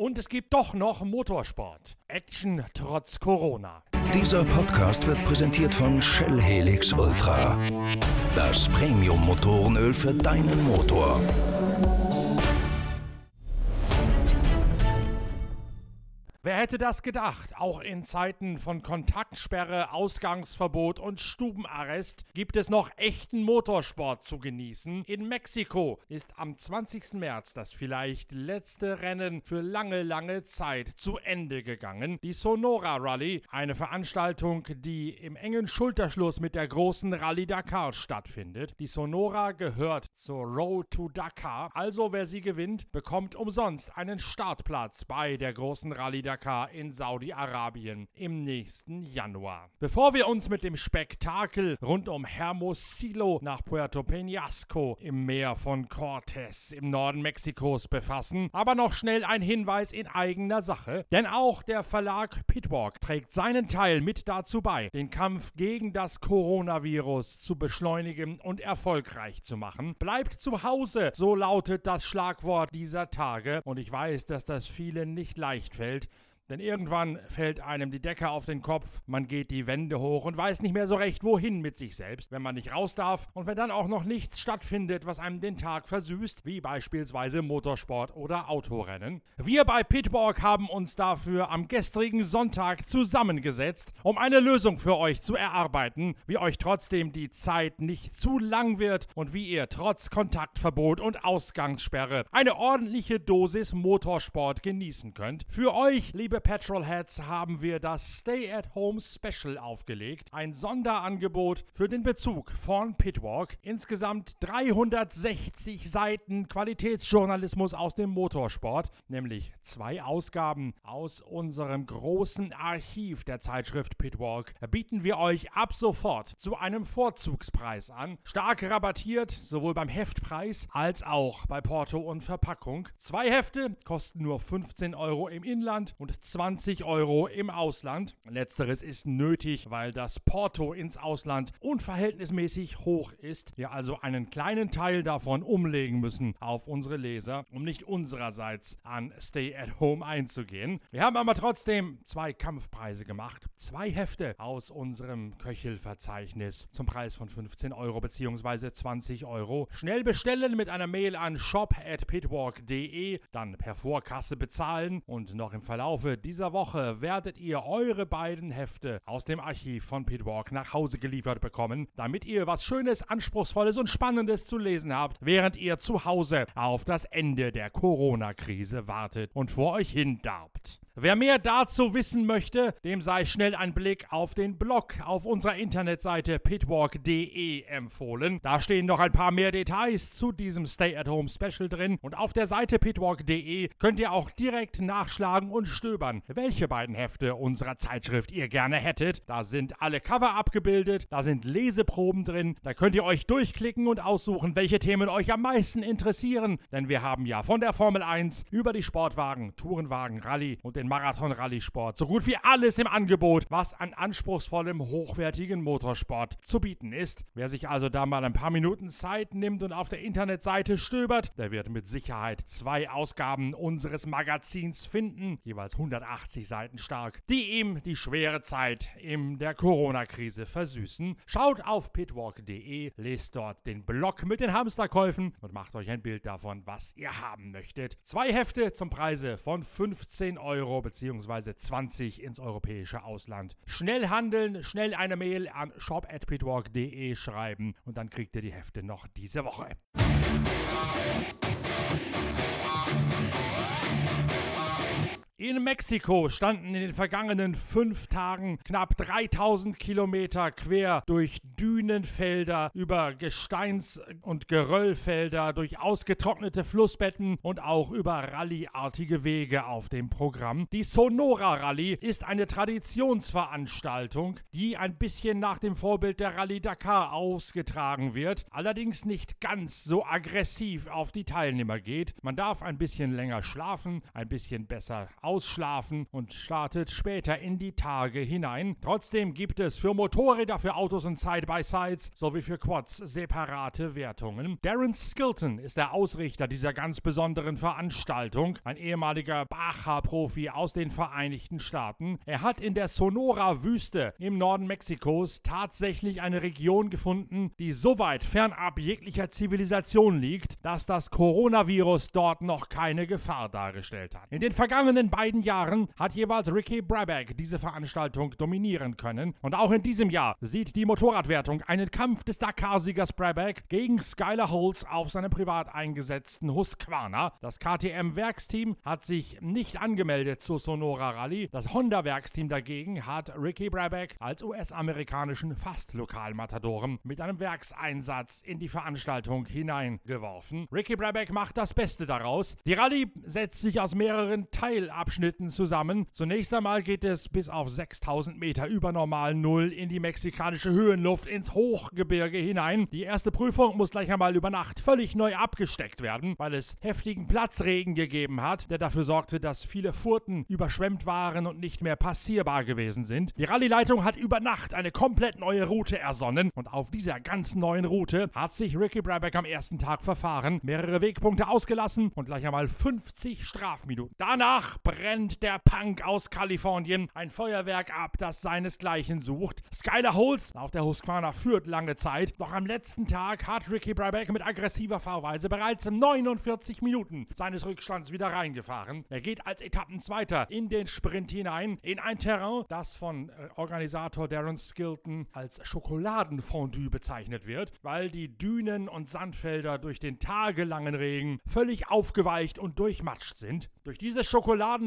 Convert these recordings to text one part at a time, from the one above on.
Und es gibt doch noch Motorsport. Action trotz Corona. Dieser Podcast wird präsentiert von Shell Helix Ultra. Das Premium-Motorenöl für deinen Motor. Wer hätte das gedacht? Auch in Zeiten von Kontaktsperre, Ausgangsverbot und Stubenarrest gibt es noch echten Motorsport zu genießen. In Mexiko ist am 20. März das vielleicht letzte Rennen für lange, lange Zeit zu Ende gegangen. Die Sonora Rally, eine Veranstaltung, die im engen Schulterschluss mit der großen Rallye Dakar stattfindet. Die Sonora gehört zur Road to Dakar, also wer sie gewinnt, bekommt umsonst einen Startplatz bei der großen Rallye Dakar. Dakar in Saudi-Arabien im nächsten Januar. Bevor wir uns mit dem Spektakel rund um Hermosillo nach Puerto Peñasco im Meer von Cortés im Norden Mexikos befassen, aber noch schnell ein Hinweis in eigener Sache, denn auch der Verlag Pitwalk trägt seinen Teil mit dazu bei, den Kampf gegen das Coronavirus zu beschleunigen und erfolgreich zu machen. Bleibt zu Hause, so lautet das Schlagwort dieser Tage und ich weiß, dass das vielen nicht leicht fällt, denn irgendwann fällt einem die Decke auf den Kopf, man geht die Wände hoch und weiß nicht mehr so recht, wohin mit sich selbst, wenn man nicht raus darf und wenn dann auch noch nichts stattfindet, was einem den Tag versüßt, wie beispielsweise Motorsport oder Autorennen. Wir bei Pitwalk haben uns dafür am gestrigen Sonntag zusammengesetzt, um eine Lösung für euch zu erarbeiten, wie euch trotzdem die Zeit nicht zu lang wird und wie ihr trotz Kontaktverbot und Ausgangssperre eine ordentliche Dosis Motorsport genießen könnt. Für euch, liebe Petrolheads, haben wir das Stay at Home Special aufgelegt. Ein Sonderangebot für den Bezug von Pitwalk. Insgesamt 360 Seiten Qualitätsjournalismus aus dem Motorsport, nämlich zwei Ausgaben aus unserem großen Archiv der Zeitschrift Pitwalk, bieten wir euch ab sofort zu einem Vorzugspreis an. Stark rabattiert, sowohl beim Heftpreis als auch bei Porto und Verpackung. Zwei Hefte kosten nur 15 Euro im Inland und 20 Euro im Ausland. Letzteres ist nötig, weil das Porto ins Ausland unverhältnismäßig hoch ist. Wir also einen kleinen Teil davon umlegen müssen auf unsere Leser, um nicht unsererseits an Stay at Home einzugehen. Wir haben aber trotzdem zwei Kampfpreise gemacht. Zwei Hefte aus unserem Köchelverzeichnis zum Preis von 15 Euro bzw. 20 Euro. Schnell bestellen mit einer Mail an shop at pitwalk.de, dann per Vorkasse bezahlen und noch im Verlaufe dieser Woche werdet ihr eure beiden Hefte aus dem Archiv von Pitwalk nach Hause geliefert bekommen, damit ihr was Schönes, Anspruchsvolles und Spannendes zu lesen habt, während ihr zu Hause auf das Ende der Corona-Krise wartet und vor euch hin darbt. Wer mehr dazu wissen möchte, dem sei schnell ein Blick auf den Blog auf unserer Internetseite pitwalk.de empfohlen. Da stehen noch ein paar mehr Details zu diesem Stay-at-Home Special drin und auf der Seite pitwalk.de könnt ihr auch direkt nachschlagen und stöbern, welche beiden Hefte unserer Zeitschrift ihr gerne hättet. Da sind alle Cover abgebildet, da sind Leseproben drin, da könnt ihr euch durchklicken und aussuchen, welche Themen euch am meisten interessieren, denn wir haben ja von der Formel 1 über die Sportwagen, Tourenwagen, Rallye und den Marathon-Rallye-Sport so gut wie alles im Angebot, was an anspruchsvollem, hochwertigen Motorsport zu bieten ist. Wer sich also da mal ein paar Minuten Zeit nimmt und auf der Internetseite stöbert, der wird mit Sicherheit zwei Ausgaben unseres Magazins finden, jeweils 180 Seiten stark, die ihm die schwere Zeit in der Corona-Krise versüßen. Schaut auf pitwalk.de, lest dort den Blog mit den Hamsterkäufen und macht euch ein Bild davon, was ihr haben möchtet. Zwei Hefte zum Preise von 15 Euro bzw. 20 ins europäische Ausland. Schnell handeln, schnell eine Mail an shop@pitwalk.de schreiben und dann kriegt ihr die Hefte noch diese Woche. In Mexiko standen in den vergangenen fünf Tagen knapp 3000 Kilometer quer durch Dünenfelder, über Gesteins- und Geröllfelder, durch ausgetrocknete Flussbetten und auch über rallyartige Wege auf dem Programm. Die Sonora Rallye ist eine Traditionsveranstaltung, die ein bisschen nach dem Vorbild der Rallye Dakar ausgetragen wird, allerdings nicht ganz so aggressiv auf die Teilnehmer geht. Man darf ein bisschen länger schlafen, ein bisschen besser ausschlafen und startet später in die Tage hinein. Trotzdem gibt es für Motorräder, für Autos und Side-by-Sides sowie für Quads separate Wertungen. Darren Skilton ist der Ausrichter dieser ganz besonderen Veranstaltung, ein ehemaliger Baja-Profi aus den Vereinigten Staaten. Er hat in der Sonora-Wüste im Norden Mexikos tatsächlich eine Region gefunden, die so weit fernab jeglicher Zivilisation liegt, dass das Coronavirus dort noch keine Gefahr dargestellt hat. In den vergangenen beiden Jahren hat jeweils Ricky Brabeck diese Veranstaltung dominieren können und auch in diesem Jahr sieht die Motorradwertung einen Kampf des Dakar-Siegers Brabeck gegen Skylar Holz auf seinem privat eingesetzten Husqvarna. Das KTM-Werksteam hat sich nicht angemeldet zur Sonora Rallye. Das Honda-Werksteam dagegen hat Ricky Brabeck als US-amerikanischen Fast-Lokalmatadoren mit einem Werkseinsatz in die Veranstaltung hineingeworfen. Ricky Brabeck macht das Beste daraus. Die Rallye setzt sich aus mehreren Teilabschnitten zusammen. Zunächst einmal geht es bis auf 6000 Meter über normal Null in die mexikanische Höhenluft ins Hochgebirge hinein. Die erste Prüfung muss gleich einmal über Nacht völlig neu abgesteckt werden, weil es heftigen Platzregen gegeben hat, der dafür sorgte, dass viele Furten überschwemmt waren und nicht mehr passierbar gewesen sind. Die Rallye-Leitung hat über Nacht eine komplett neue Route ersonnen und auf dieser ganz neuen Route hat sich Ricky Brabeck am ersten Tag verfahren, mehrere Wegpunkte ausgelassen und gleich einmal 50 Strafminuten. Danach brennt der Punk aus Kalifornien ein Feuerwerk ab, das seinesgleichen sucht. Skyler Holz auf der Husqvarna führt lange Zeit, doch am letzten Tag hat Ricky Brabeck mit aggressiver Fahrweise bereits 49 Minuten seines Rückstands wieder reingefahren. Er geht als Etappenzweiter in den Sprint hinein, in ein Terrain, das von äh, Organisator Darren Skilton als Schokoladenfondue bezeichnet wird, weil die Dünen und Sandfelder durch den tagelangen Regen völlig aufgeweicht und durchmatscht sind. Durch dieses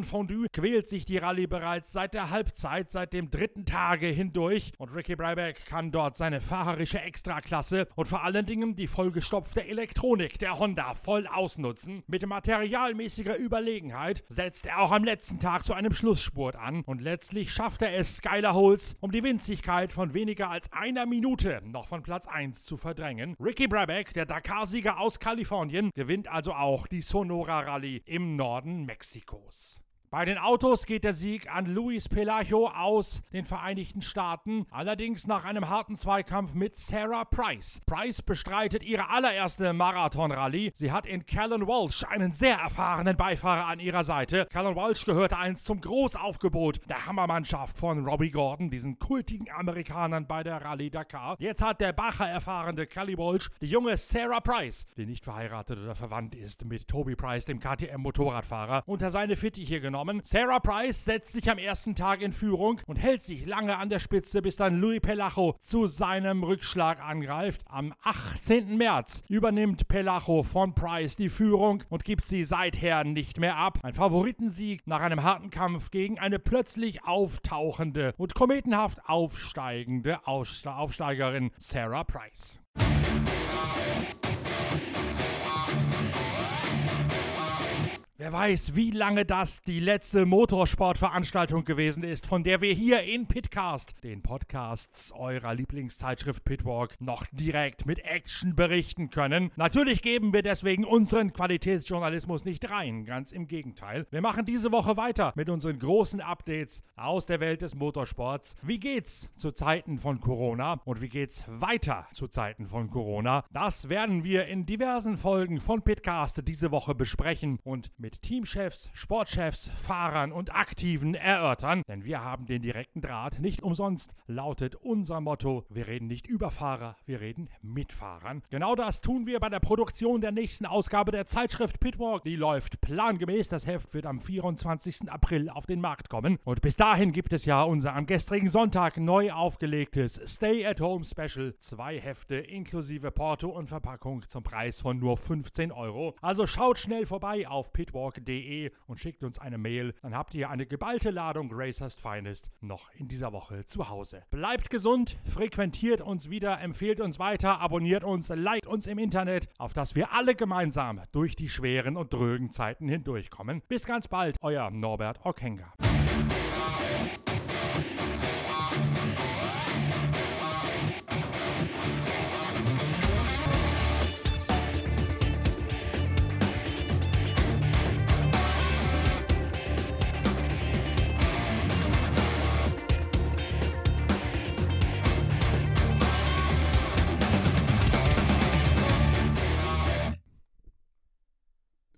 Schokoladenfondue quält sich die Rallye bereits seit der Halbzeit, seit dem dritten Tage hindurch und Ricky Brabeck kann dort seine fahrerische Extraklasse und vor allen Dingen die vollgestopfte Elektronik der Honda voll ausnutzen. Mit materialmäßiger Überlegenheit setzt er auch am letzten Tag zu einem Schlussspurt an und letztlich schafft er es Skyler Holes um die Winzigkeit von weniger als einer Minute noch von Platz 1 zu verdrängen. Ricky Brabeck, der Dakar-Sieger aus Kalifornien, gewinnt also auch die Sonora Rallye im Norden Mexikos. Bei den Autos geht der Sieg an Luis Pelacho aus den Vereinigten Staaten, allerdings nach einem harten Zweikampf mit Sarah Price. Price bestreitet ihre allererste Marathon-Rallye. Sie hat in Callan Walsh einen sehr erfahrenen Beifahrer an ihrer Seite. Callan Walsh gehörte einst zum Großaufgebot der Hammermannschaft von Robbie Gordon, diesen kultigen Amerikanern bei der Rallye Dakar. Jetzt hat der Bacher erfahrene Callie Walsh die junge Sarah Price, die nicht verheiratet oder verwandt ist mit Toby Price, dem KTM-Motorradfahrer, unter seine Fittiche genommen genommen. Sarah Price setzt sich am ersten Tag in Führung und hält sich lange an der Spitze, bis dann Louis Pelacho zu seinem Rückschlag angreift. Am 18. März übernimmt Pelacho von Price die Führung und gibt sie seither nicht mehr ab. Ein Favoritensieg nach einem harten Kampf gegen eine plötzlich auftauchende und kometenhaft aufsteigende Aufsteigerin Sarah Price. Wer weiß, wie lange das die letzte Motorsportveranstaltung gewesen ist, von der wir hier in Pitcast, den Podcasts eurer Lieblingszeitschrift Pitwalk, noch direkt mit Action berichten können. Natürlich geben wir deswegen unseren Qualitätsjournalismus nicht rein, ganz im Gegenteil. Wir machen diese Woche weiter mit unseren großen Updates aus der Welt des Motorsports. Wie geht's zu Zeiten von Corona und wie geht's weiter zu Zeiten von Corona? Das werden wir in diversen Folgen von Pitcast diese Woche besprechen und mit mit Teamchefs, Sportchefs, Fahrern und Aktiven erörtern, denn wir haben den direkten Draht. Nicht umsonst lautet unser Motto, wir reden nicht über Fahrer, wir reden mit Fahrern. Genau das tun wir bei der Produktion der nächsten Ausgabe der Zeitschrift Pitwalk. Die läuft plangemäß. Das Heft wird am 24. April auf den Markt kommen. Und bis dahin gibt es ja unser am gestrigen Sonntag neu aufgelegtes Stay at Home Special. Zwei Hefte inklusive Porto und Verpackung zum Preis von nur 15 Euro. Also schaut schnell vorbei auf pitwalk pitwalk.de und schickt uns eine Mail. Dann habt ihr eine geballte Ladung Racers Finest noch in dieser Woche zu Hause. Bleibt gesund, frequentiert uns wieder, empfehlt uns weiter, abonniert uns, liked uns im Internet, auf dass wir alle gemeinsam durch die schweren und drögen Zeiten hindurchkommen. Bis ganz bald, euer Norbert Okenga.